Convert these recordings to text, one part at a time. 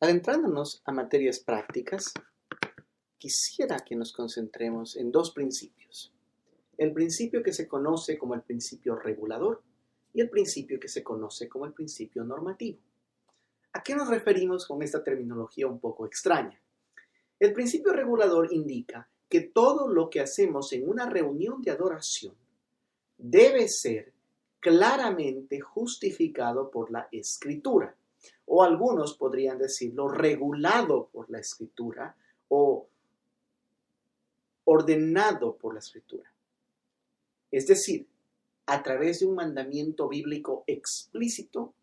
Adentrándonos a materias prácticas, quisiera que nos concentremos en dos principios. El principio que se conoce como el principio regulador y el principio que se conoce como el principio normativo. ¿A qué nos referimos con esta terminología un poco extraña? El principio regulador indica que todo lo que hacemos en una reunión de adoración debe ser claramente justificado por la escritura, o algunos podrían decirlo regulado por la escritura o ordenado por la escritura. Es decir, a través de un mandamiento bíblico explícito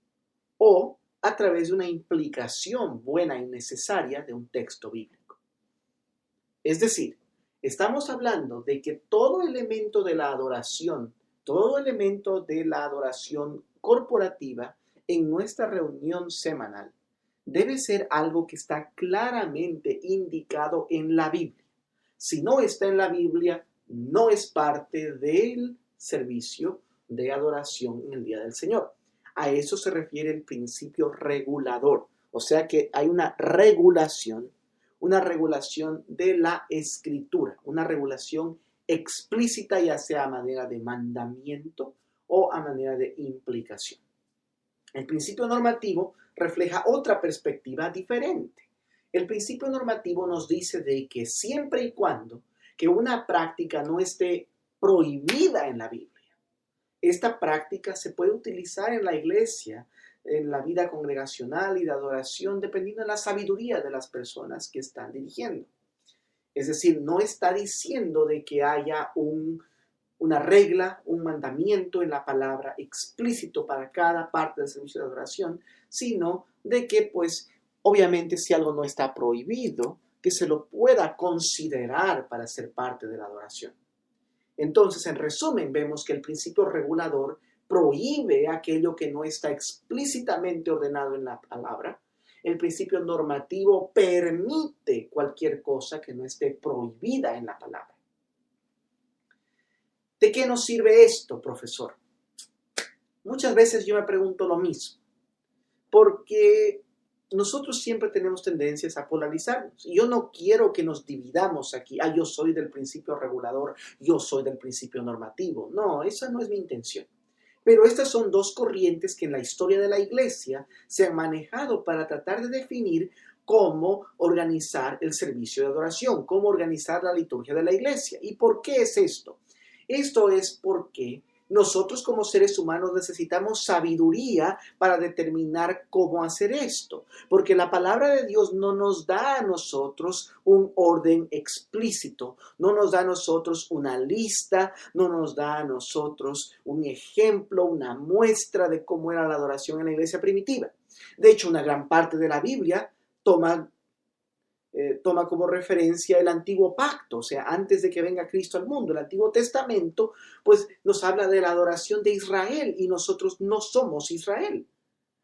o a través de una implicación buena y necesaria de un texto bíblico. Es decir, estamos hablando de que todo elemento de la adoración, todo elemento de la adoración corporativa en nuestra reunión semanal debe ser algo que está claramente indicado en la Biblia. Si no está en la Biblia, no es parte del servicio de adoración en el día del Señor. A eso se refiere el principio regulador. O sea que hay una regulación, una regulación de la escritura, una regulación explícita ya sea a manera de mandamiento o a manera de implicación. El principio normativo refleja otra perspectiva diferente. El principio normativo nos dice de que siempre y cuando que una práctica no esté prohibida en la Biblia, esta práctica se puede utilizar en la iglesia, en la vida congregacional y de adoración, dependiendo de la sabiduría de las personas que están dirigiendo. Es decir, no está diciendo de que haya un, una regla, un mandamiento en la palabra explícito para cada parte del servicio de adoración, sino de que, pues, obviamente si algo no está prohibido, que se lo pueda considerar para ser parte de la adoración. Entonces, en resumen, vemos que el principio regulador prohíbe aquello que no está explícitamente ordenado en la palabra. El principio normativo permite cualquier cosa que no esté prohibida en la palabra. ¿De qué nos sirve esto, profesor? Muchas veces yo me pregunto lo mismo, porque nosotros siempre tenemos tendencias a polarizarnos. Yo no quiero que nos dividamos aquí. Ah, yo soy del principio regulador, yo soy del principio normativo. No, esa no es mi intención. Pero estas son dos corrientes que en la historia de la iglesia se han manejado para tratar de definir cómo organizar el servicio de adoración, cómo organizar la liturgia de la iglesia. ¿Y por qué es esto? Esto es porque nosotros como seres humanos necesitamos sabiduría para determinar cómo hacer esto, porque la palabra de Dios no nos da a nosotros un orden explícito, no nos da a nosotros una lista, no nos da a nosotros un ejemplo, una muestra de cómo era la adoración en la iglesia primitiva. De hecho, una gran parte de la Biblia toma eh, toma como referencia el antiguo pacto, o sea, antes de que venga Cristo al mundo. El Antiguo Testamento, pues nos habla de la adoración de Israel y nosotros no somos Israel.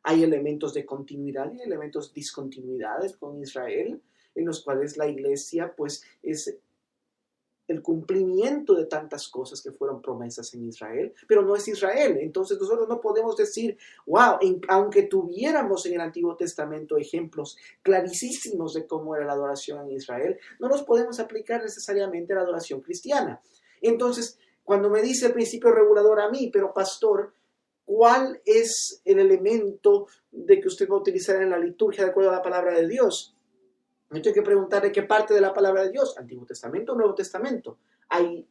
Hay elementos de continuidad y elementos de discontinuidades con Israel, en los cuales la iglesia, pues, es el cumplimiento de tantas cosas que fueron promesas en Israel, pero no es Israel. Entonces nosotros no podemos decir, wow, aunque tuviéramos en el Antiguo Testamento ejemplos clarísimos de cómo era la adoración en Israel, no nos podemos aplicar necesariamente a la adoración cristiana. Entonces, cuando me dice el principio regulador a mí, pero pastor, ¿cuál es el elemento de que usted va a utilizar en la liturgia de acuerdo a la palabra de Dios? Me tengo que preguntar de qué parte de la palabra de Dios, Antiguo Testamento o Nuevo Testamento. Hay,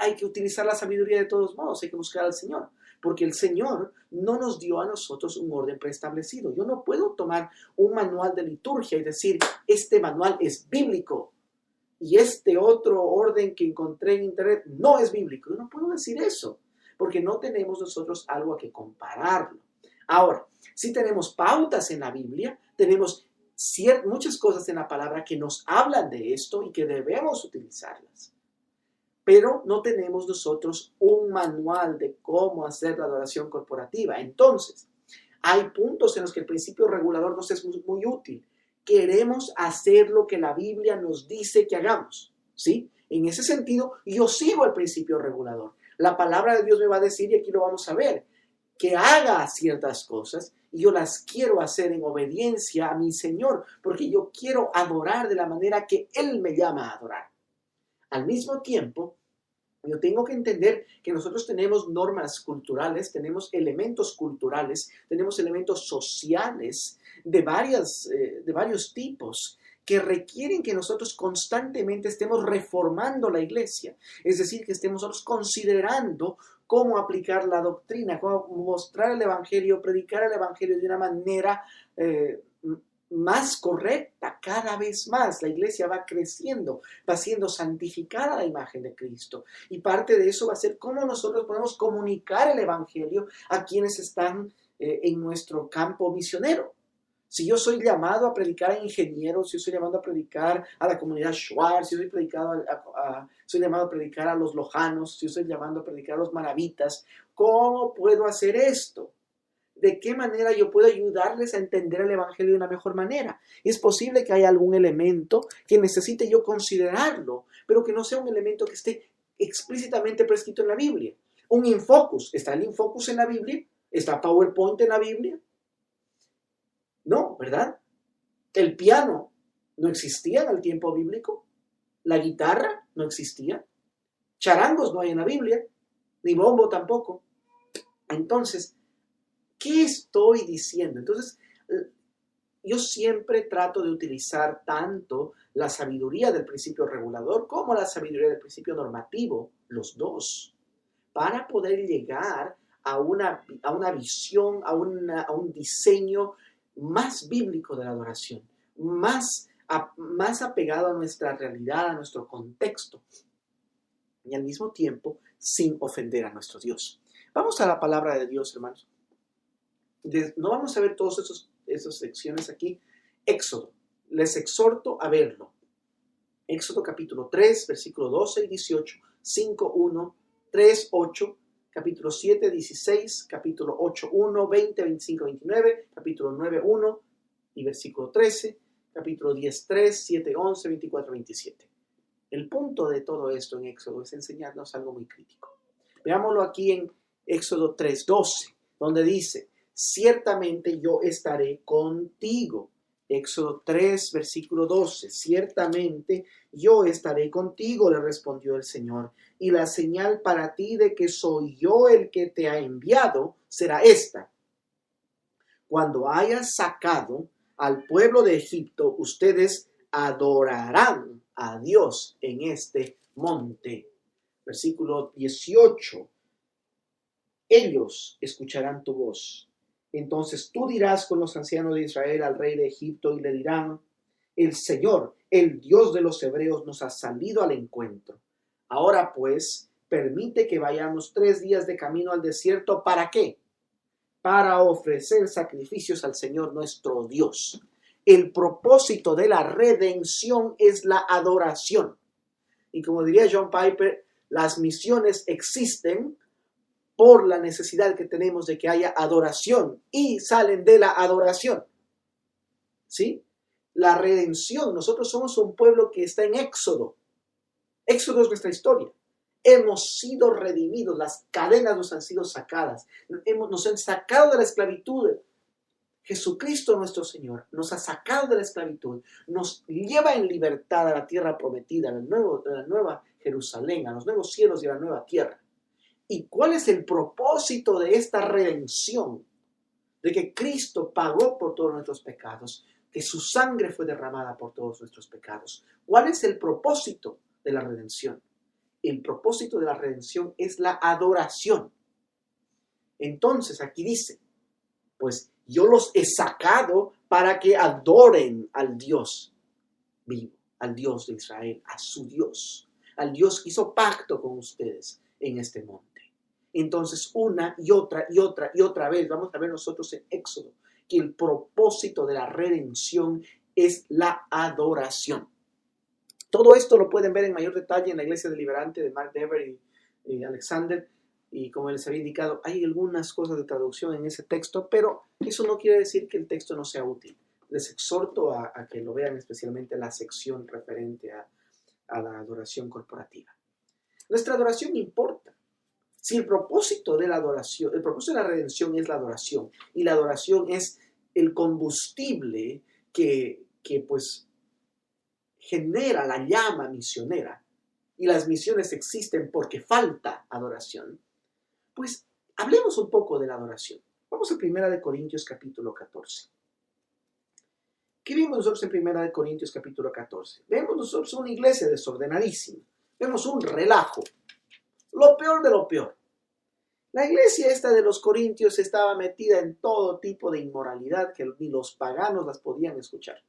hay, que utilizar la sabiduría de todos modos, hay que buscar al Señor, porque el Señor no nos dio a nosotros un orden preestablecido. Yo no puedo tomar un manual de liturgia y decir, este manual es bíblico y este otro orden que encontré en internet no es bíblico. Yo no puedo decir eso, porque no tenemos nosotros algo a que compararlo. Ahora, si tenemos pautas en la Biblia, tenemos muchas cosas en la palabra que nos hablan de esto y que debemos utilizarlas. Pero no tenemos nosotros un manual de cómo hacer la adoración corporativa. Entonces, hay puntos en los que el principio regulador nos es muy, útil. Queremos hacer lo que la Biblia nos dice que hagamos. ¿Sí? En ese sentido, yo sigo el principio regulador. La palabra de Dios me va a decir, y aquí lo vamos a ver, que haga ciertas cosas y yo las quiero hacer en obediencia a mi Señor, porque yo quiero adorar de la manera que Él me llama a adorar. Al mismo tiempo, yo tengo que entender que nosotros tenemos normas culturales, tenemos elementos culturales, tenemos elementos sociales de, varias, eh, de varios tipos que requieren que nosotros constantemente estemos reformando la iglesia, es decir, que estemos nosotros considerando cómo aplicar la doctrina, cómo mostrar el Evangelio, predicar el Evangelio de una manera eh, más correcta cada vez más. La iglesia va creciendo, va siendo santificada la imagen de Cristo. Y parte de eso va a ser cómo nosotros podemos comunicar el Evangelio a quienes están eh, en nuestro campo misionero. Si yo soy llamado a predicar a ingenieros, si yo soy llamado a predicar a la comunidad Schwartz, si yo soy, predicado soy llamado a predicar a los lojanos, si yo soy llamado a predicar a los maravitas, ¿cómo puedo hacer esto? ¿De qué manera yo puedo ayudarles a entender el Evangelio de una mejor manera? Es posible que haya algún elemento que necesite yo considerarlo, pero que no sea un elemento que esté explícitamente prescrito en la Biblia. Un infocus, ¿está el infocus en la Biblia? ¿Está PowerPoint en la Biblia? No, ¿verdad? El piano no existía en el tiempo bíblico. La guitarra no existía. Charangos no hay en la Biblia. Ni bombo tampoco. Entonces, ¿qué estoy diciendo? Entonces, yo siempre trato de utilizar tanto la sabiduría del principio regulador como la sabiduría del principio normativo, los dos, para poder llegar a una, a una visión, a, a un diseño más bíblico de la adoración, más, más apegado a nuestra realidad, a nuestro contexto, y al mismo tiempo sin ofender a nuestro Dios. Vamos a la palabra de Dios, hermanos. No vamos a ver todas esas secciones aquí. Éxodo. Les exhorto a verlo. Éxodo capítulo 3, versículo 12 y 18, 5, 1, 3, 8, capítulo 7, 16, capítulo 8, 1, 20, 25, 29, capítulo 9, 1 y versículo 13, capítulo 10, 3, 7, 11, 24, 27. El punto de todo esto en Éxodo es enseñarnos algo muy crítico. Veámoslo aquí en Éxodo 3, 12, donde dice, ciertamente yo estaré contigo. Éxodo 3, versículo 12, ciertamente yo estaré contigo, le respondió el Señor y la señal para ti de que soy yo el que te ha enviado será esta. Cuando hayas sacado al pueblo de Egipto, ustedes adorarán a Dios en este monte. Versículo 18. Ellos escucharán tu voz. Entonces tú dirás con los ancianos de Israel al rey de Egipto y le dirán, el Señor, el Dios de los hebreos, nos ha salido al encuentro Ahora pues, permite que vayamos tres días de camino al desierto. ¿Para qué? Para ofrecer sacrificios al Señor nuestro Dios. El propósito de la redención es la adoración. Y como diría John Piper, las misiones existen por la necesidad que tenemos de que haya adoración y salen de la adoración. ¿Sí? La redención, nosotros somos un pueblo que está en éxodo, Éxodo es nuestra historia. Hemos sido redimidos, las cadenas nos han sido sacadas, nos han sacado de la esclavitud. Jesucristo nuestro Señor nos ha sacado de la esclavitud, nos lleva en libertad a la tierra prometida, a la nueva Jerusalén, a los nuevos cielos y a la nueva tierra. ¿Y cuál es el propósito de esta redención? De que Cristo pagó por todos nuestros pecados, que su sangre fue derramada por todos nuestros pecados. ¿Cuál es el propósito? De la redención. El propósito de la redención es la adoración. Entonces aquí dice, pues yo los he sacado para que adoren al Dios vivo, al Dios de Israel, a su Dios, al Dios que hizo pacto con ustedes en este monte. Entonces, una y otra y otra y otra vez, vamos a ver nosotros en Éxodo, que el propósito de la redención es la adoración. Todo esto lo pueden ver en mayor detalle en la Iglesia Deliberante de Mark Dever y, Alexander. Y como les había indicado, hay algunas cosas de traducción en ese texto, pero eso no quiere decir que el texto no sea útil. Les exhorto a, que lo vean especialmente la sección referente a, a la adoración corporativa. Nuestra adoración importa. Si el propósito de la adoración, el propósito de la redención es la adoración, y la adoración es el combustible que, que pues genera la llama misionera, y las misiones existen porque falta adoración, pues hablemos un poco de la adoración. Vamos a 1 de Corintios capítulo 14. ¿Qué vemos nosotros en 1 de Corintios capítulo 14? Vemos nosotros una iglesia desordenadísima. Vemos un relajo. Lo peor de lo peor. La iglesia esta de los Corintios estaba metida en todo tipo de inmoralidad que ni los paganos las podían escuchar.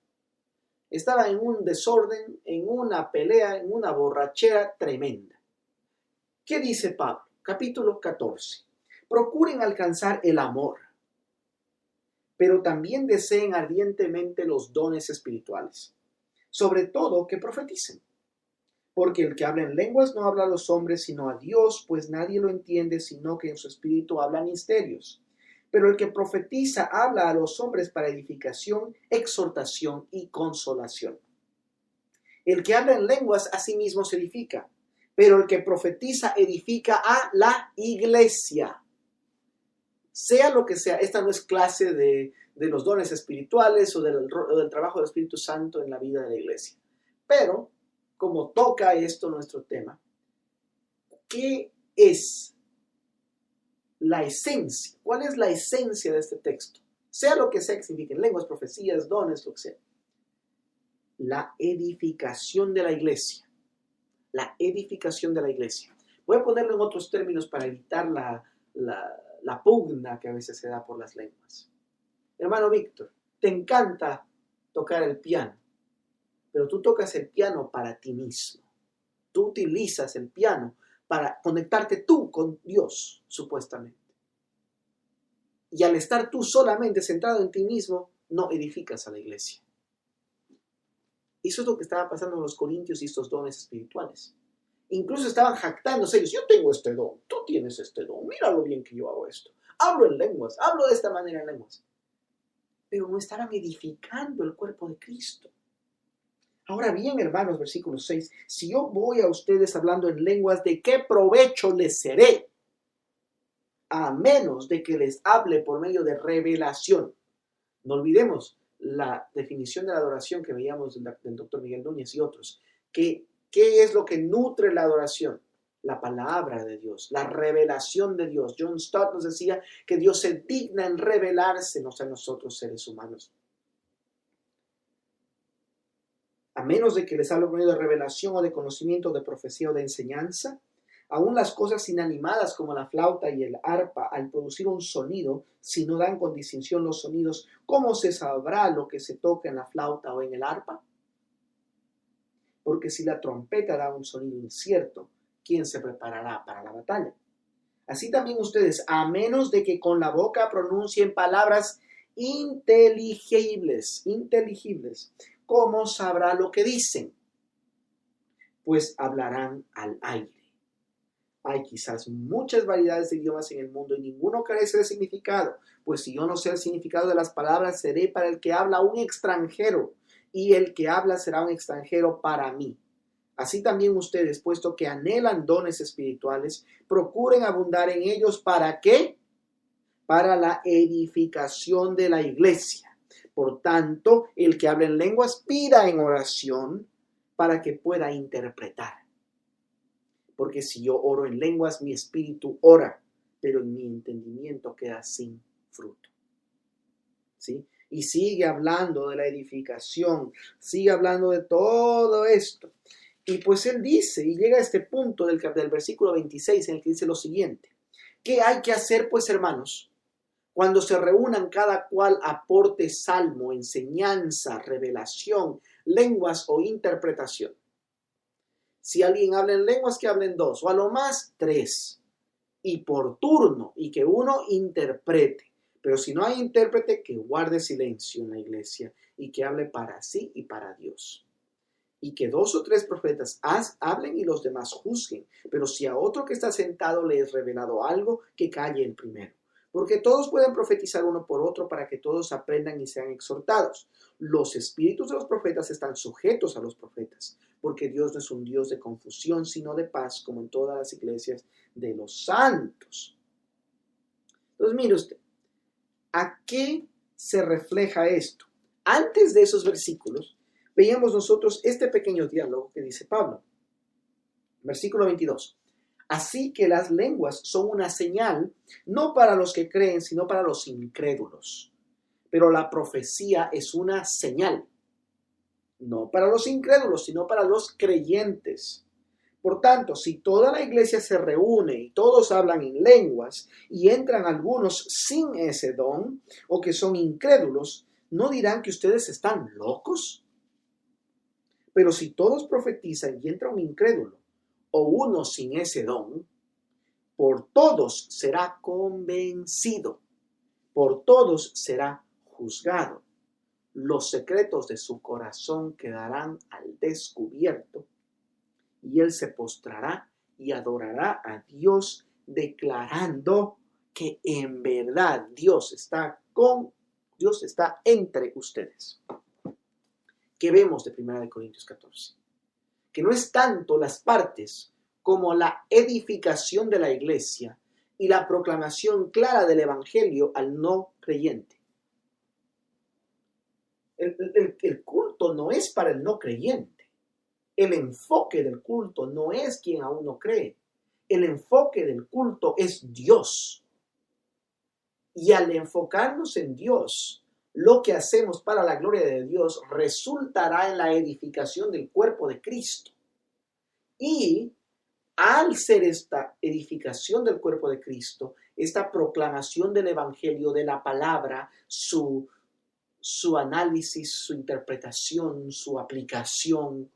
Estaba en un desorden, en una pelea, en una borrachera tremenda. ¿Qué dice Pablo? Capítulo 14. Procuren alcanzar el amor, pero también deseen ardientemente los dones espirituales, sobre todo que profeticen. Porque el que habla en lenguas no habla a los hombres sino a Dios, pues nadie lo entiende sino que en su espíritu habla misterios pero el que profetiza habla a los hombres para edificación, exhortación y consolación. El que habla en lenguas a sí mismo se edifica, pero el que profetiza edifica a la iglesia. Sea lo que sea, esta no es clase de, los dones espirituales o del, del trabajo del Espíritu Santo en la vida de la iglesia. Pero, como toca esto nuestro tema, ¿qué es la esencia. ¿Cuál es la esencia de este texto? Sea lo que sea que signifiquen, lenguas, profecías, dones, lo que sea. La edificación de la iglesia. La edificación de la iglesia. Voy a ponerlo en otros términos para evitar la, la pugna que a veces se da por las lenguas. Hermano Víctor, te encanta tocar el piano, pero tú tocas el piano para ti mismo. Tú utilizas el piano para conectarte tú con Dios, supuestamente. Y al estar tú solamente centrado en ti mismo, no edificas a la iglesia. Eso es lo que estaba pasando en los corintios y estos dones espirituales. Incluso estaban jactándose ellos, yo tengo este don, tú tienes este don, mira lo bien que yo hago esto. Hablo en lenguas, hablo de esta manera en lenguas. Pero no estaban edificando el cuerpo de Cristo. Ahora bien, hermanos, versículo 6, si yo voy a ustedes hablando en lenguas, ¿de qué provecho les seré? A menos de que les hable por medio de revelación. No olvidemos la definición de la adoración que veíamos del, doctor Miguel Núñez y otros. Que, ¿Qué es lo que nutre la adoración? La palabra de Dios, la revelación de Dios. John Stott nos decía que Dios se digna en revelársenos a nosotros seres humanos. A menos de que les hable por de revelación o de conocimiento, de profecía o de enseñanza, aún las cosas inanimadas como la flauta y el arpa, al producir un sonido, si no dan con distinción los sonidos, ¿cómo se sabrá lo que se toca en la flauta o en el arpa? Porque si la trompeta da un sonido incierto, ¿quién se preparará para la batalla? Así también ustedes, a menos de que con la boca pronuncien palabras inteligibles, inteligibles, ¿cómo sabrá lo que dicen? Pues hablarán al aire. Hay quizás muchas variedades de idiomas en el mundo y ninguno carece de significado, pues si yo no sé el significado de las palabras, seré para el que habla un extranjero, y el que habla será un extranjero para mí. Así también ustedes, puesto que anhelan dones espirituales, procuren abundar en ellos. ¿Para qué? Para la edificación de la iglesia. Por tanto, el que habla en lenguas pida en oración para que pueda interpretar. Porque si yo oro en lenguas, mi espíritu ora, pero mi entendimiento queda sin fruto. ¿Sí? Y sigue hablando de la edificación, sigue hablando de todo esto. Y pues él dice, y llega a este punto del, del versículo 26 en el que dice lo siguiente, ¿qué hay que hacer pues hermanos? Cuando se reúnan cada cual aporte salmo, enseñanza, revelación, lenguas o interpretación. Si alguien habla en lenguas, que hablen dos, o a lo más tres, y por turno, y que uno interprete. Pero si no hay intérprete, que guarde silencio en la iglesia y que hable para sí y para Dios. Y que dos o tres profetas hablen y los demás juzguen. Pero si a otro que está sentado le es revelado algo, que calle el primero porque todos pueden profetizar uno por otro para que todos aprendan y sean exhortados. Los espíritus de los profetas están sujetos a los profetas, porque Dios no es un Dios de confusión, sino de paz, como en todas las iglesias de los santos. Entonces, mire usted, ¿a qué se refleja esto? Antes de esos versículos, veíamos nosotros este pequeño diálogo que dice Pablo. Versículo 22. Así que las lenguas son una señal, no para los que creen, sino para los incrédulos. Pero la profecía es una señal, no para los incrédulos, sino para los creyentes. Por tanto, si toda la iglesia se reúne y todos hablan en lenguas y entran algunos sin ese don o que son incrédulos, ¿no dirán que ustedes están locos? Pero si todos profetizan y entra un incrédulo o uno sin ese don, por todos será convencido, por todos será juzgado. Los secretos de su corazón quedarán al descubierto y él se postrará y adorará a Dios declarando que en verdad Dios está con, Dios está entre ustedes. ¿Qué vemos de 1 Corintios 14? Que no es tanto las partes como la edificación de la iglesia y la proclamación clara del Evangelio al no creyente. El, el culto no es para el no creyente el enfoque del culto no es quien aún no cree. El enfoque del culto es Dios. Y al enfocarnos en Dios, lo que hacemos para la gloria de Dios resultará en la edificación del cuerpo de Cristo. Y al ser esta edificación del cuerpo de Cristo, esta proclamación del Evangelio, de la palabra, su, su análisis, su interpretación, su aplicación,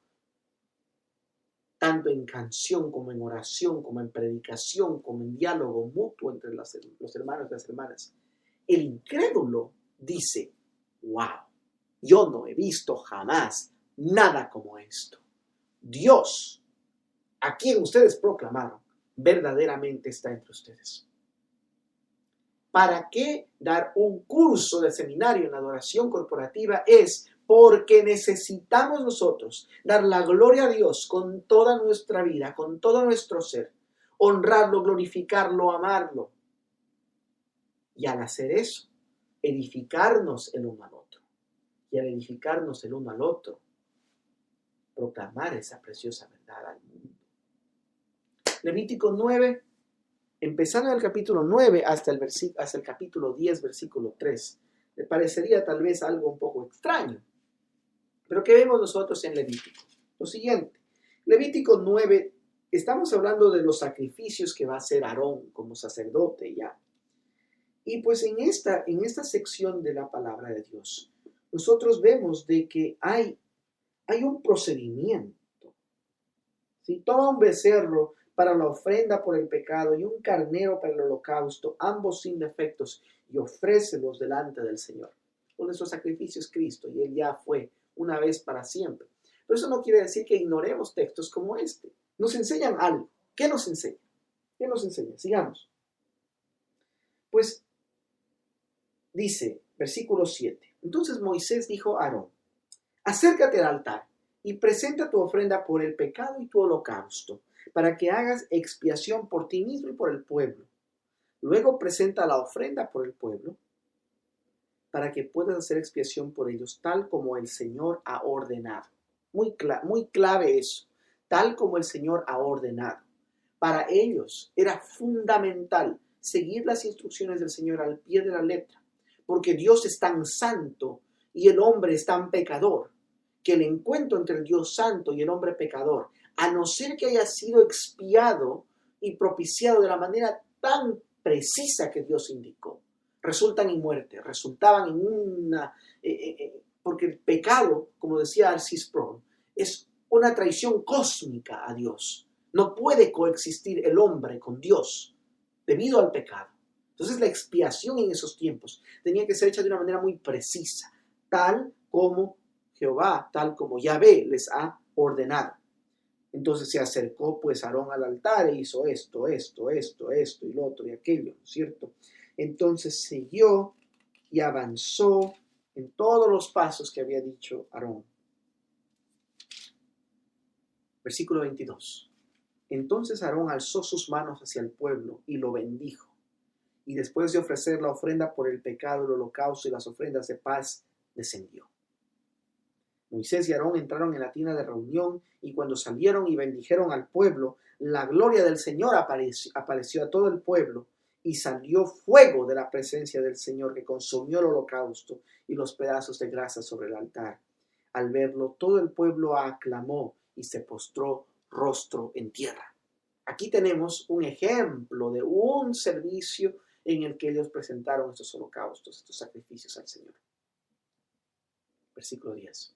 tanto en canción como en oración, como en predicación, como en diálogo mutuo entre los hermanos y las hermanas. El incrédulo dice, wow, yo no he visto jamás nada como esto. Dios, a quien ustedes proclamaron, verdaderamente está entre ustedes. ¿Para qué dar un curso de seminario en adoración corporativa? Es porque necesitamos nosotros dar la gloria a Dios con toda nuestra vida, con todo nuestro ser, honrarlo, glorificarlo, amarlo. Y al hacer eso, edificarnos el uno al otro. Y al edificarnos el uno al otro, proclamar esa preciosa verdad al mundo. Levítico 9, empezando en el capítulo 9 hasta el, hasta el capítulo 10, versículo 3, le parecería tal vez algo un poco extraño. Pero ¿qué vemos nosotros en Levítico? Lo siguiente, Levítico 9, estamos hablando de los sacrificios que va a hacer Aarón como sacerdote ya. Y pues en esta, en esta sección de la palabra de Dios, nosotros vemos de que hay, hay un procedimiento. Si Toma un becerro para la ofrenda por el pecado y un carnero para el holocausto, ambos sin defectos, y ofrécelos delante del Señor. Con esos sacrificios Cristo, y Él ya fue una vez para siempre. Pero eso no quiere decir que ignoremos textos como este. Nos enseñan algo. ¿Qué nos enseña? ¿Qué nos enseña? Sigamos. Pues dice, versículo 7. Entonces Moisés dijo a Aarón, acércate al altar y presenta tu ofrenda por el pecado y tu holocausto, para que hagas expiación por ti mismo y por el pueblo. Luego presenta la ofrenda por el pueblo para que puedas hacer expiación por ellos, tal como el Señor ha ordenado. Muy, muy clave eso, tal como el Señor ha ordenado. Para ellos era fundamental seguir las instrucciones del Señor al pie de la letra, porque Dios es tan santo y el hombre es tan pecador, que el encuentro entre el Dios santo y el hombre pecador, a no ser que haya sido expiado y propiciado de la manera tan precisa que Dios indicó, resultan en muerte, resultaban en una... Eh, eh, eh, porque el pecado, como decía Arcis Pro, es una traición cósmica a Dios. No puede coexistir el hombre con Dios debido al pecado. Entonces la expiación en esos tiempos tenía que ser hecha de una manera muy precisa, tal como Jehová, tal como Yahvé les ha ordenado. Entonces se acercó pues Aarón al altar e hizo esto, esto, esto, esto y lo otro y aquello, ¿cierto? Entonces siguió y avanzó en todos los pasos que había dicho Aarón. Versículo 22. Entonces Aarón alzó sus manos hacia el pueblo y lo bendijo. Y después de ofrecer la ofrenda por el pecado, el holocausto y las ofrendas de paz, descendió. Moisés y Aarón entraron en la tienda de reunión y cuando salieron y bendijeron al pueblo, la gloria del Señor apareció, apareció, a todo el pueblo y salió fuego de la presencia del Señor que consumió el holocausto y los pedazos de grasa sobre el altar. Al verlo, todo el pueblo aclamó y se postró rostro en tierra. Aquí tenemos un ejemplo de un servicio en el que ellos presentaron estos holocaustos, estos sacrificios al Señor. Versículo 10.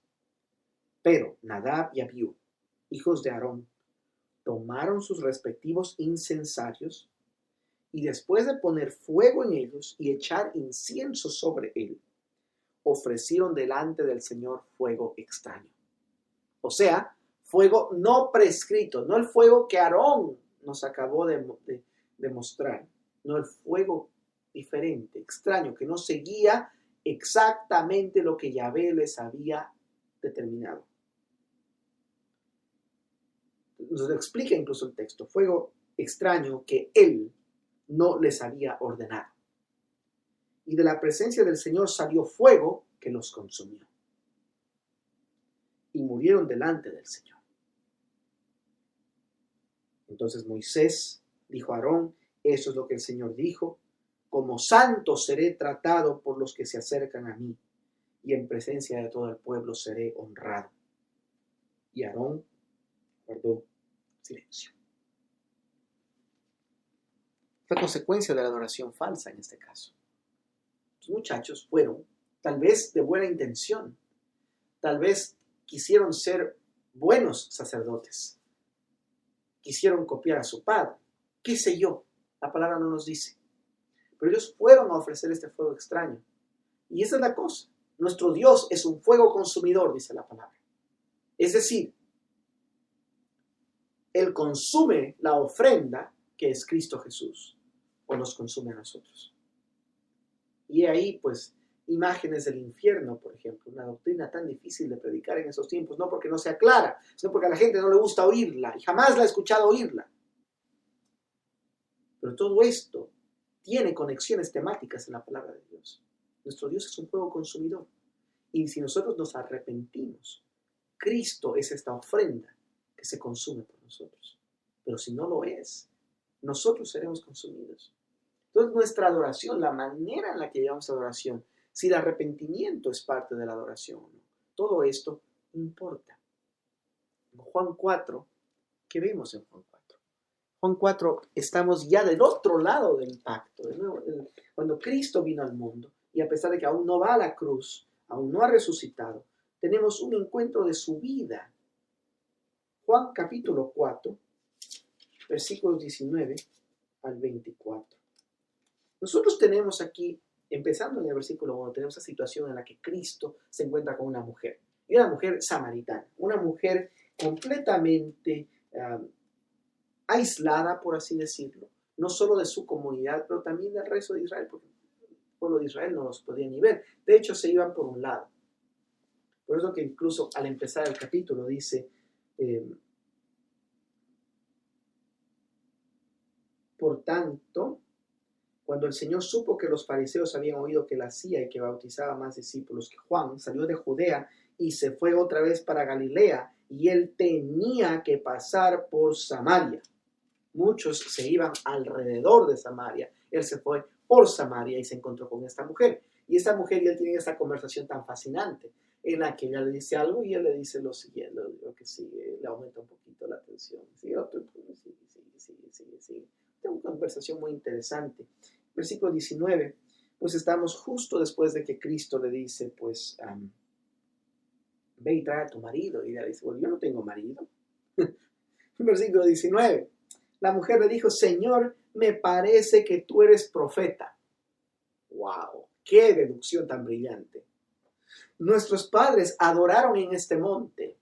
Pero Nadab y Abiú, hijos de Aarón, tomaron sus respectivos incensarios y después de poner fuego en ellos y echar incienso sobre él, ofrecieron delante del Señor fuego extraño. O sea, fuego no prescrito, no el fuego que Aarón nos acabó de, mostrar, no el fuego diferente, extraño, que no seguía exactamente lo que Yahvé les había determinado. Nos lo explica incluso el texto, fuego extraño que él no les había ordenado. Y de la presencia del Señor salió fuego que los consumió. Y murieron delante del Señor. Entonces Moisés dijo a Aarón, eso es lo que el Señor dijo, como santo seré tratado por los que se acercan a mí, y en presencia de todo el pueblo seré honrado. Y Aarón guardó silencio. Fue consecuencia de la adoración falsa en este caso. Los muchachos fueron, tal vez de buena intención, tal vez quisieron ser buenos sacerdotes, quisieron copiar a su padre. ¿Qué sé yo? La palabra no nos dice. Pero ellos fueron a ofrecer este fuego extraño. Y esa es la cosa. Nuestro Dios es un fuego consumidor, dice la palabra. Es decir, Él consume la ofrenda que es Cristo Jesús, o nos consume a nosotros. Y ahí, pues, imágenes del infierno, por ejemplo, una doctrina tan difícil de predicar en esos tiempos, no porque no sea clara, sino porque a la gente no le gusta oírla y jamás la ha escuchado oírla. Todo esto tiene conexiones temáticas en la palabra de Dios. Nuestro Dios es un fuego consumidor. Y si nosotros nos arrepentimos, Cristo es esta ofrenda que se consume por nosotros. Pero si no lo es, nosotros seremos consumidos. Entonces nuestra adoración, la manera en la que llevamos adoración, si el arrepentimiento es parte de la adoración no. Todo esto importa. En Juan 4, ¿qué vemos en Juan 4? Juan 4, estamos ya del otro lado del pacto. cuando Cristo vino al mundo y a pesar de que aún no va a la cruz, aún no ha resucitado, tenemos un encuentro de su vida. Juan capítulo 4, versículos 19 al 24. Nosotros tenemos aquí empezando en el versículo 1, tenemos esa situación en la que Cristo se encuentra con una mujer, y una mujer samaritana, una mujer completamente aislada, por así decirlo, no solo de su comunidad, pero también del resto de Israel, porque el pueblo de Israel no los podía ni ver. De hecho, se iban por un lado. Por eso que incluso al empezar el capítulo dice, eh, por tanto, cuando el Señor supo que los fariseos habían oído que la hacía y que bautizaba más discípulos que Juan, salió de Judea y se fue otra vez para Galilea y él tenía que pasar por Samaria. Muchos se iban alrededor de Samaria. Él se fue por Samaria y se encontró con esta mujer. Y esta mujer y él tienen esta conversación tan fascinante en la que ella le dice algo y él le dice lo siguiente, lo, que sigue, le aumenta un poquito la atención. Sigue sigue, sigue, sigue, sigue, sigue. Una conversación muy interesante versículo 19, pues estamos justo después de que Cristo le dice, pues, ve y trae a tu marido. Y ella dice, bueno, yo no tengo marido. versículo 19, la mujer le dijo, Señor, me parece que tú eres profeta. ¡Wow! ¡Qué deducción tan brillante! Nuestros padres adoraron en este monte.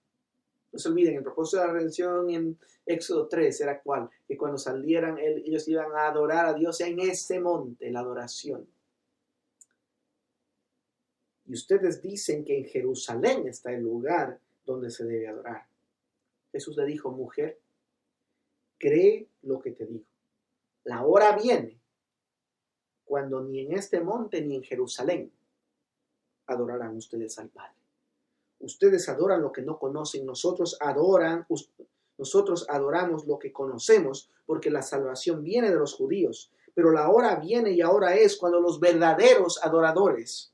No se olviden, el propósito de la redención en Éxodo 3 era cuál? Que cuando salieran ellos iban a adorar a Dios en ese monte, la adoración. Y ustedes dicen que en Jerusalén está el lugar donde se debe adorar. Jesús le dijo, mujer, cree lo que te digo. La hora viene cuando ni en este monte ni en Jerusalén adorarán ustedes al Padre. Ustedes adoran lo que no conocen, nosotros adoran, nosotros adoramos lo que conocemos, porque la salvación viene de los judíos. Pero la hora viene y ahora es cuando los verdaderos adoradores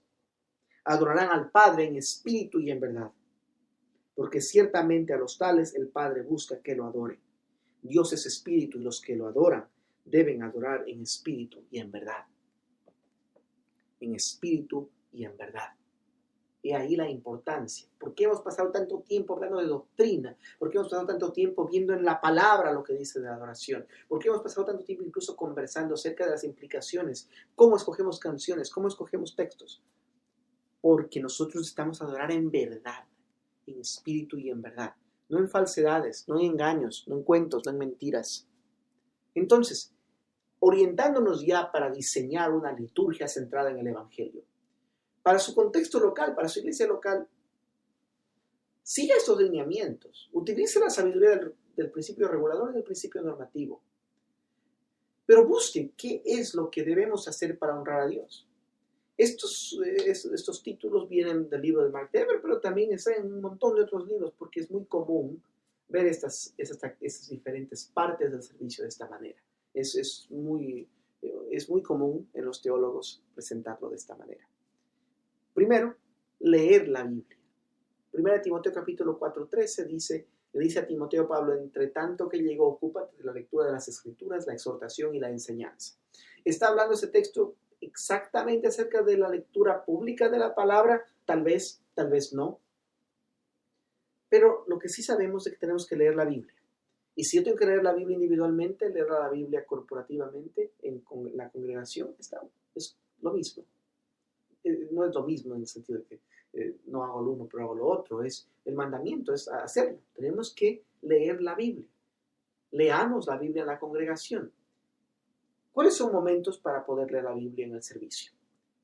adorarán al Padre en espíritu y en verdad. Porque ciertamente a los tales el Padre busca que lo adoren. Dios es espíritu y los que lo adoran deben adorar en espíritu y en verdad. En espíritu y en verdad. Y ahí la importancia. ¿Por qué hemos pasado tanto tiempo hablando de doctrina? ¿Por qué hemos pasado tanto tiempo viendo en la palabra lo que dice de la adoración? ¿Por qué hemos pasado tanto tiempo incluso conversando acerca de las implicaciones? ¿Cómo escogemos canciones? ¿Cómo escogemos textos? Porque nosotros necesitamos adorar en verdad, en espíritu y en verdad. No en falsedades, no en engaños, no en cuentos, no en mentiras. Entonces, orientándonos ya para diseñar una liturgia centrada en el Evangelio para su contexto local, para su iglesia local, siga estos lineamientos, utilice la sabiduría del, principio regulador y del principio normativo, pero busque qué es lo que debemos hacer para honrar a Dios. Estos, estos títulos vienen del libro de Mark Dever, pero también están en un montón de otros libros porque es muy común ver estas, estas, diferentes partes del servicio de esta manera. Es, es, muy, es muy común en los teólogos presentarlo de esta manera. Primero, leer la Biblia. Primera Timoteo capítulo 4.13 dice, le dice a Timoteo Pablo, entre tanto que llegó, ocúpate de la lectura de las escrituras, la exhortación y la enseñanza. Está hablando ese texto exactamente acerca de la lectura pública de la palabra, tal vez, tal vez no. Pero lo que sí sabemos es que tenemos que leer la Biblia. Y si yo tengo que leer la Biblia individualmente, leer la Biblia corporativamente en, la congregación, está, es lo mismo. Eh, no es lo mismo en el sentido de que eh, no hago lo uno, pero hago lo otro. Es el mandamiento, es hacerlo. Tenemos que leer la Biblia. Leamos la Biblia en la congregación. ¿Cuáles son momentos para poder leer la Biblia en el servicio?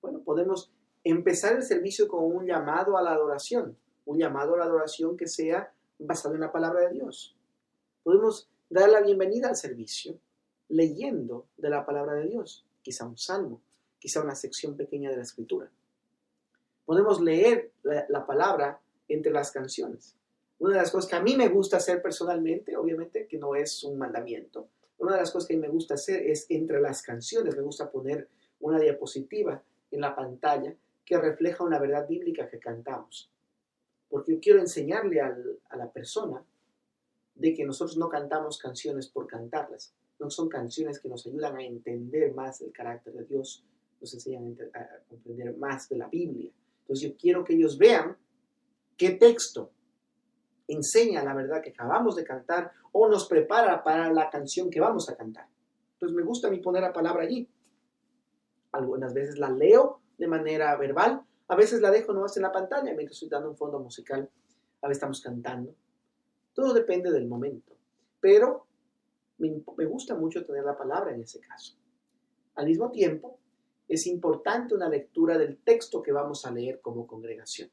Bueno, podemos empezar el servicio con un llamado a la adoración, un llamado a la adoración que sea basado en la palabra de Dios. Podemos dar la bienvenida al servicio leyendo de la palabra de Dios, quizá un salmo, quizá una sección pequeña de la escritura. Podemos leer la, palabra entre las canciones. Una de las cosas que a mí me gusta hacer personalmente, obviamente que no es un mandamiento, una de las cosas que a me gusta hacer es entre las canciones, me gusta poner una diapositiva en la pantalla que refleja una verdad bíblica que cantamos. Porque yo quiero enseñarle a la persona de que nosotros no cantamos canciones por cantarlas, no son canciones que nos ayudan a entender más el carácter de Dios, nos enseñan a comprender más de la Biblia. Entonces yo quiero que ellos vean qué texto enseña la verdad que acabamos de cantar o nos prepara para la canción que vamos a cantar. Entonces me gusta a mí poner la palabra allí. Algunas veces la leo de manera verbal, a veces la dejo nomás en la pantalla mientras estoy dando un fondo musical, a veces estamos cantando. Todo depende del momento. Pero me, me gusta mucho tener la palabra en ese caso. Al mismo tiempo, es importante una lectura del texto que vamos a leer como congregación.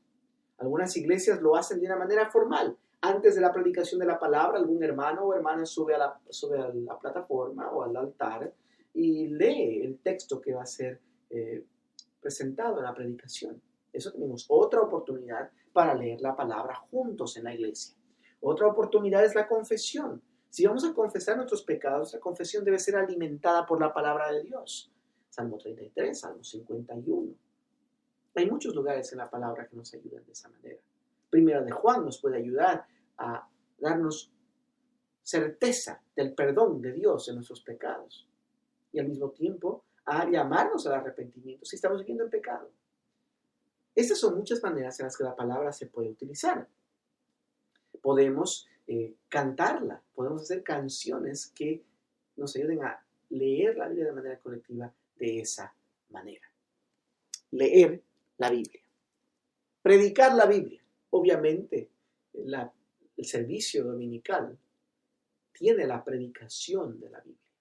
Algunas iglesias lo hacen de una manera formal. Antes de la predicación de la palabra, algún hermano o hermana sube a la, a la plataforma o al altar y lee el texto que va a ser eh, presentado en la predicación. Eso tenemos otra oportunidad para leer la palabra juntos en la iglesia. Otra oportunidad es la confesión. Si vamos a confesar nuestros pecados, la confesión debe ser alimentada por la palabra de Dios. Salmo 33, Salmo 51. Hay muchos lugares en la palabra que nos ayudan de esa manera. Primera de Juan nos puede ayudar a darnos certeza del perdón de Dios en nuestros pecados y al mismo tiempo a llamarnos al arrepentimiento si estamos viviendo en pecado. Estas son muchas maneras en las que la palabra se puede utilizar. Podemos eh, cantarla, podemos hacer canciones que nos ayuden a leer la Biblia de manera colectiva de esa manera. Leer la Biblia. Predicar la Biblia. Obviamente, la, el servicio dominical tiene la predicación de la Biblia.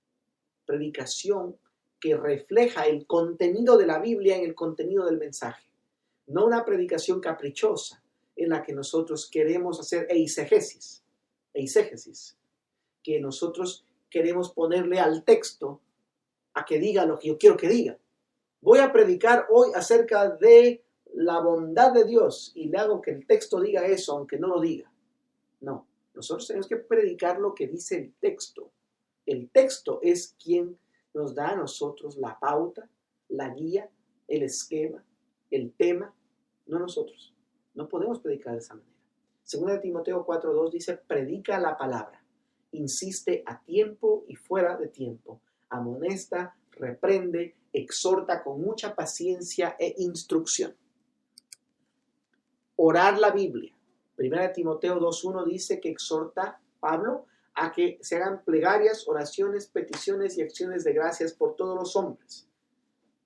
Predicación que refleja el contenido de la Biblia en el contenido del mensaje. No una predicación caprichosa en la que nosotros queremos hacer eisegesis, eisegesis, que nosotros queremos ponerle al texto a que diga lo que yo quiero que diga. Voy a predicar hoy acerca de la bondad de Dios y le hago que el texto diga eso, aunque no lo diga. No, nosotros tenemos que predicar lo que dice el texto. El texto es quien nos da a nosotros la pauta, la guía, el esquema, el tema, no nosotros. No podemos predicar de esa manera. Según de Timoteo 4.2 dice, predica la palabra, insiste a tiempo y fuera de tiempo, amonesta, reprende, exhorta con mucha paciencia e instrucción. Orar la Biblia. Primera Timoteo 2.1 dice que exhorta Pablo a que se hagan plegarias, oraciones, peticiones y acciones de gracias por todos los hombres,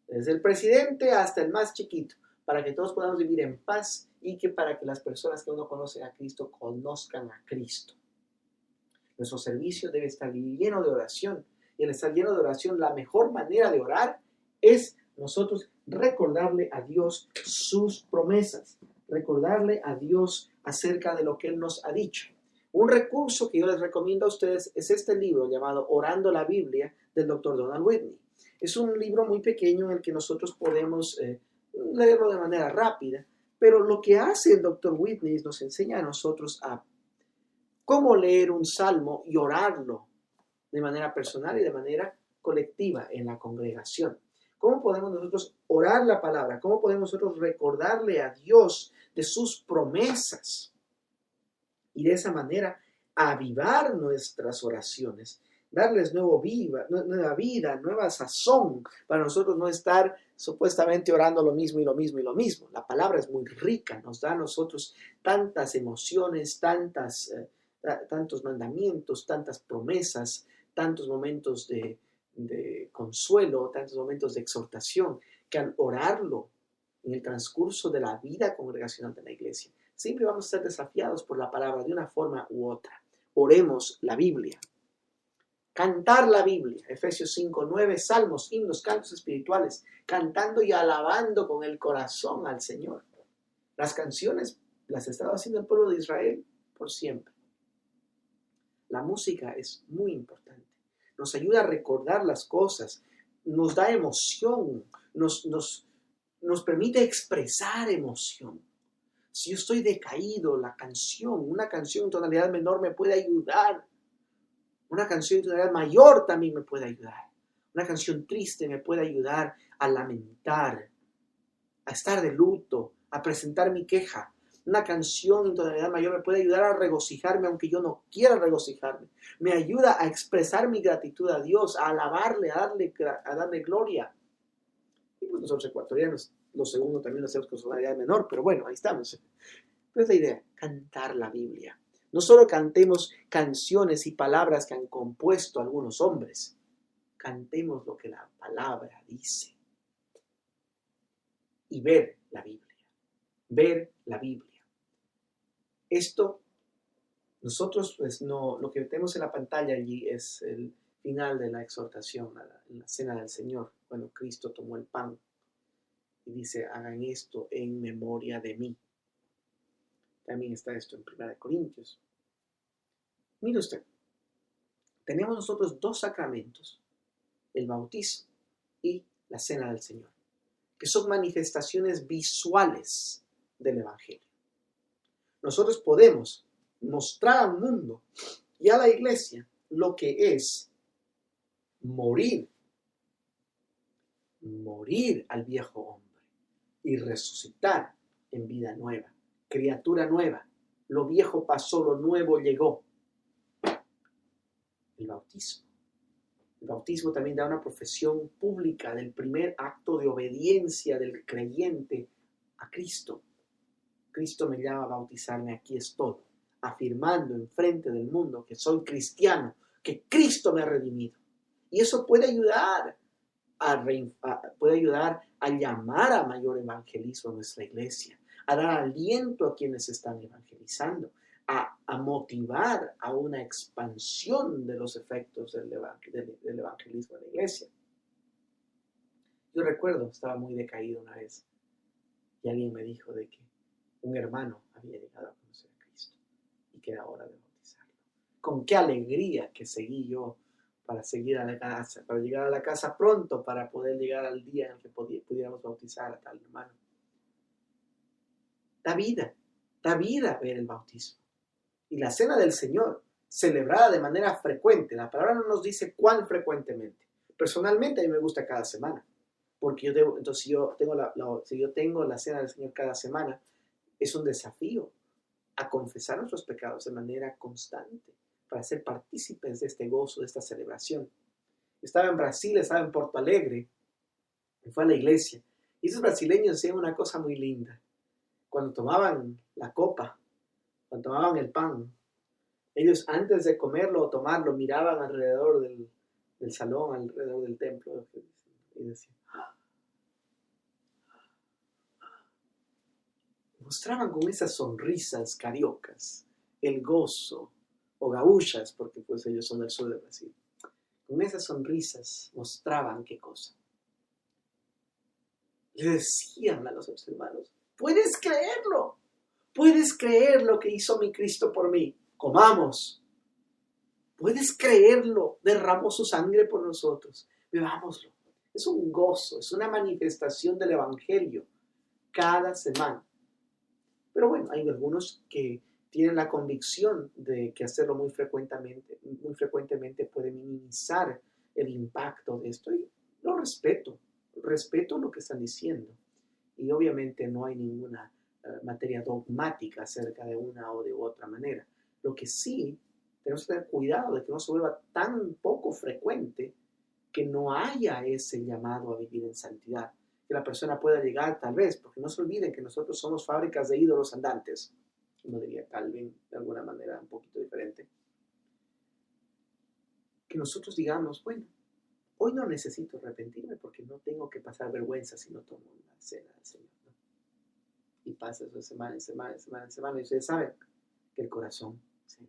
desde el presidente hasta el más chiquito, para que todos podamos vivir en paz y que para que las personas que no conocen a Cristo conozcan a Cristo. Nuestro servicio debe estar lleno de oración y al estar lleno de oración, la mejor manera de orar es nosotros recordarle a Dios sus promesas, recordarle a Dios acerca de lo que Él nos ha dicho. Un recurso que yo les recomiendo a ustedes es este libro llamado Orando la Biblia del Dr. Donald Whitney. Es un libro muy pequeño en el que nosotros podemos eh, leerlo de manera rápida, pero lo que hace el Dr. Whitney nos enseña a nosotros a cómo leer un salmo y orarlo de manera personal y de manera colectiva en la congregación. ¿Cómo podemos nosotros orar la palabra? ¿Cómo podemos nosotros recordarle a Dios de sus promesas? Y de esa manera avivar nuestras oraciones, darles nuevo viva, nueva vida, nueva sazón, para nosotros no estar supuestamente orando lo mismo y lo mismo y lo mismo. La palabra es muy rica, nos da a nosotros tantas emociones, tantas, eh, tantos mandamientos, tantas promesas, tantos momentos de, de consuelo, tantos momentos de exhortación, que al orarlo en el transcurso de la vida congregacional de la iglesia, siempre vamos a ser desafiados por la palabra de una forma u otra. Oremos la Biblia. Cantar la Biblia, Efesios 5, 9, salmos, himnos, cantos espirituales, cantando y alabando con el corazón al Señor. Las canciones las estaba haciendo el pueblo de Israel por siempre. La música es muy importante nos ayuda a recordar las cosas, nos da emoción, nos, nos, nos permite expresar emoción. Si yo estoy decaído, la canción, una canción en tonalidad menor me puede ayudar. Una canción en tonalidad mayor también me puede ayudar. Una canción triste me puede ayudar a lamentar, a estar de luto, a presentar mi queja. Una canción en tonalidad mayor me puede ayudar a regocijarme aunque yo no quiera regocijarme. Me ayuda a expresar mi gratitud a Dios, a alabarle, a darle, a darle gloria. Y pues nosotros ecuatorianos, lo segundo también lo hacemos con tonalidad menor, pero bueno, ahí estamos. Pero es idea, cantar la Biblia. No solo cantemos canciones y palabras que han compuesto algunos hombres, cantemos lo que la palabra dice. Y ver la Biblia. Ver la Biblia. Esto, nosotros, pues no, lo que tenemos en la pantalla allí es el final de la exhortación, la, la cena del Señor, cuando Cristo tomó el pan y dice, hagan esto en memoria de mí. También está esto en 1 Corintios. Mire usted, tenemos nosotros dos sacramentos, el bautismo y la cena del Señor, que son manifestaciones visuales del Evangelio nosotros podemos mostrar al mundo y a la iglesia lo que es morir, morir al viejo hombre y resucitar en vida nueva, criatura nueva. Lo viejo pasó, lo nuevo llegó. El bautismo. El bautismo también da una profesión pública del primer acto de obediencia del creyente a Cristo. Cristo me llama a bautizarme, aquí estoy, afirmando en frente del mundo que soy cristiano, que Cristo me ha redimido. Y eso puede ayudar a, puede ayudar a llamar a mayor evangelismo a nuestra iglesia, a dar aliento a quienes están evangelizando, a, motivar a una expansión de los efectos del, del evangelismo en la iglesia. Yo recuerdo, estaba muy decaído una vez y alguien me dijo de que un hermano había llegado a conocer a Cristo y que era hora de bautizarlo. Con qué alegría que seguí yo para seguir a la casa, para llegar a la casa pronto, para poder llegar al día en que pudiéramos bautizar a tal hermano. Da vida, da vida ver el bautismo. Y la cena del Señor, celebrada de manera frecuente, la palabra no nos dice cuán frecuentemente. Personalmente a mí me gusta cada semana, porque yo debo, entonces yo tengo la, si yo tengo la cena del Señor cada semana, es un desafío a confesar nuestros pecados de manera constante para ser partícipes de este gozo, de esta celebración. Estaba en Brasil, estaba en Porto Alegre, y fue a la iglesia. Y esos brasileños hacían una cosa muy linda. Cuando tomaban la copa, cuando tomaban el pan, ellos antes de comerlo o tomarlo miraban alrededor del, del salón, alrededor del templo, y decían, mostraban con esas sonrisas cariocas el gozo, o gaullas, porque pues ellos son del sur de Brasil. Con esas sonrisas mostraban qué cosa. Le decían a los hermanos, puedes creerlo, puedes creer lo que hizo mi Cristo por mí, comamos. Puedes creerlo, derramó su sangre por nosotros, bebámoslo. Es un gozo, es una manifestación del Evangelio cada semana. Pero bueno, hay algunos que tienen la convicción de que hacerlo muy frecuentemente, muy frecuentemente puede minimizar el impacto de esto. Y lo respeto, respeto lo que están diciendo. Y obviamente no hay ninguna eh, materia dogmática acerca de una o de otra manera. Lo que sí tenemos que tener cuidado de que no se vuelva tan poco frecuente que no haya ese llamado a vivir en santidad. Que la persona pueda llegar tal vez, porque no se olviden que nosotros somos fábricas de ídolos andantes. No diría Calvin de alguna manera un poquito diferente, que nosotros digamos, bueno, hoy no necesito arrepentirme porque no tengo que pasar vergüenza si no tomo la cena del Señor. Y pasa eso semana y semana semana y semana y ustedes saben que el corazón se